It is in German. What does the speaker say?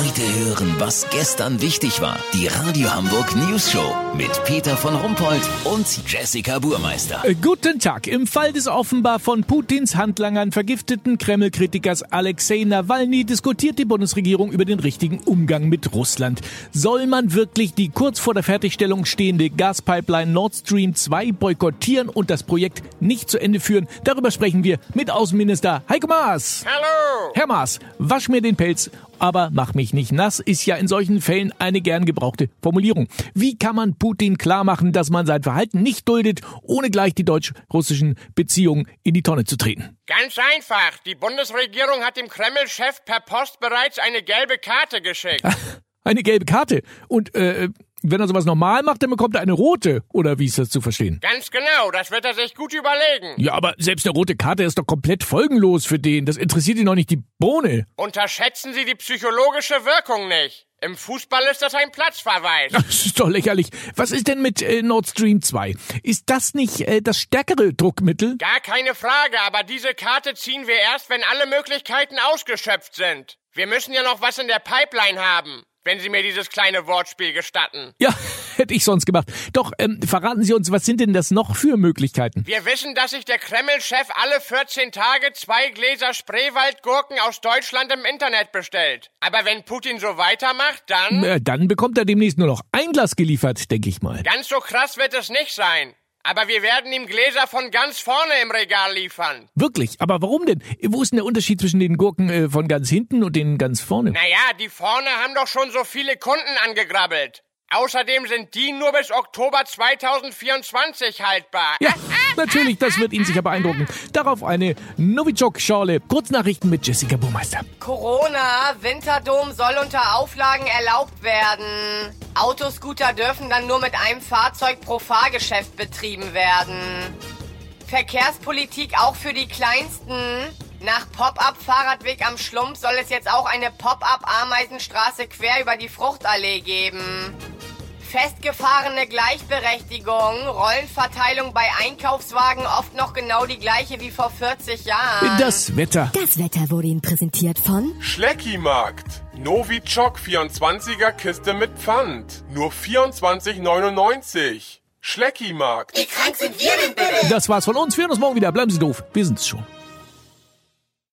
Heute hören, was gestern wichtig war. Die Radio Hamburg News Show mit Peter von Rumpold und Jessica Burmeister. Äh, Guten Tag. Im Fall des offenbar von Putins Handlangern vergifteten Kreml-Kritikers Alexei Nawalny diskutiert die Bundesregierung über den richtigen Umgang mit Russland. Soll man wirklich die kurz vor der Fertigstellung stehende Gaspipeline Nord Stream 2 boykottieren und das Projekt nicht zu Ende führen? Darüber sprechen wir mit Außenminister Heiko Maas. Hallo! Herr Maas, wasch mir den Pelz, aber mach mich nicht nass, ist ja in solchen Fällen eine gern gebrauchte Formulierung. Wie kann man Putin klarmachen, dass man sein Verhalten nicht duldet, ohne gleich die deutsch-russischen Beziehungen in die Tonne zu treten? Ganz einfach. Die Bundesregierung hat dem Kreml-Chef per Post bereits eine gelbe Karte geschickt. Eine gelbe Karte. Und äh, wenn er sowas normal macht, dann bekommt er eine rote. Oder wie ist das zu verstehen? Ganz genau, das wird er sich gut überlegen. Ja, aber selbst eine rote Karte ist doch komplett folgenlos für den. Das interessiert ihn doch nicht die Bohne. Unterschätzen Sie die psychologische Wirkung nicht. Im Fußball ist das ein Platzverweis. Das ist doch lächerlich. Was ist denn mit äh, Nord Stream 2? Ist das nicht äh, das stärkere Druckmittel? Gar keine Frage, aber diese Karte ziehen wir erst, wenn alle Möglichkeiten ausgeschöpft sind. Wir müssen ja noch was in der Pipeline haben, wenn Sie mir dieses kleine Wortspiel gestatten. Ja, hätte ich sonst gemacht. Doch, ähm, verraten Sie uns, was sind denn das noch für Möglichkeiten? Wir wissen, dass sich der Kreml-Chef alle 14 Tage zwei Gläser Spreewaldgurken aus Deutschland im Internet bestellt. Aber wenn Putin so weitermacht, dann... Äh, dann bekommt er demnächst nur noch ein Glas geliefert, denke ich mal. Ganz so krass wird es nicht sein. Aber wir werden ihm Gläser von ganz vorne im Regal liefern. Wirklich? Aber warum denn? Wo ist denn der Unterschied zwischen den Gurken äh, von ganz hinten und den ganz vorne? Naja, die vorne haben doch schon so viele Kunden angegrabbelt. Außerdem sind die nur bis Oktober 2024 haltbar. Ja, natürlich, das wird ihn sicher beeindrucken. Darauf eine Novichok-Schorle. Kurznachrichten mit Jessica Burmeister. Corona, Winterdom soll unter Auflagen erlaubt werden. Autoscooter dürfen dann nur mit einem Fahrzeug pro Fahrgeschäft betrieben werden. Verkehrspolitik auch für die Kleinsten. Nach Pop-up-Fahrradweg am Schlumpf soll es jetzt auch eine Pop-up-Ameisenstraße quer über die Fruchtallee geben. Festgefahrene Gleichberechtigung, Rollenverteilung bei Einkaufswagen oft noch genau die gleiche wie vor 40 Jahren. Das Wetter. Das Wetter wurde Ihnen präsentiert von Schleckimarkt. Novichok 24er Kiste mit Pfand. Nur 24,99. Schleckimarkt. Das war's von uns. Wir hören uns morgen wieder. Bleiben Sie doof. Wir sind's schon.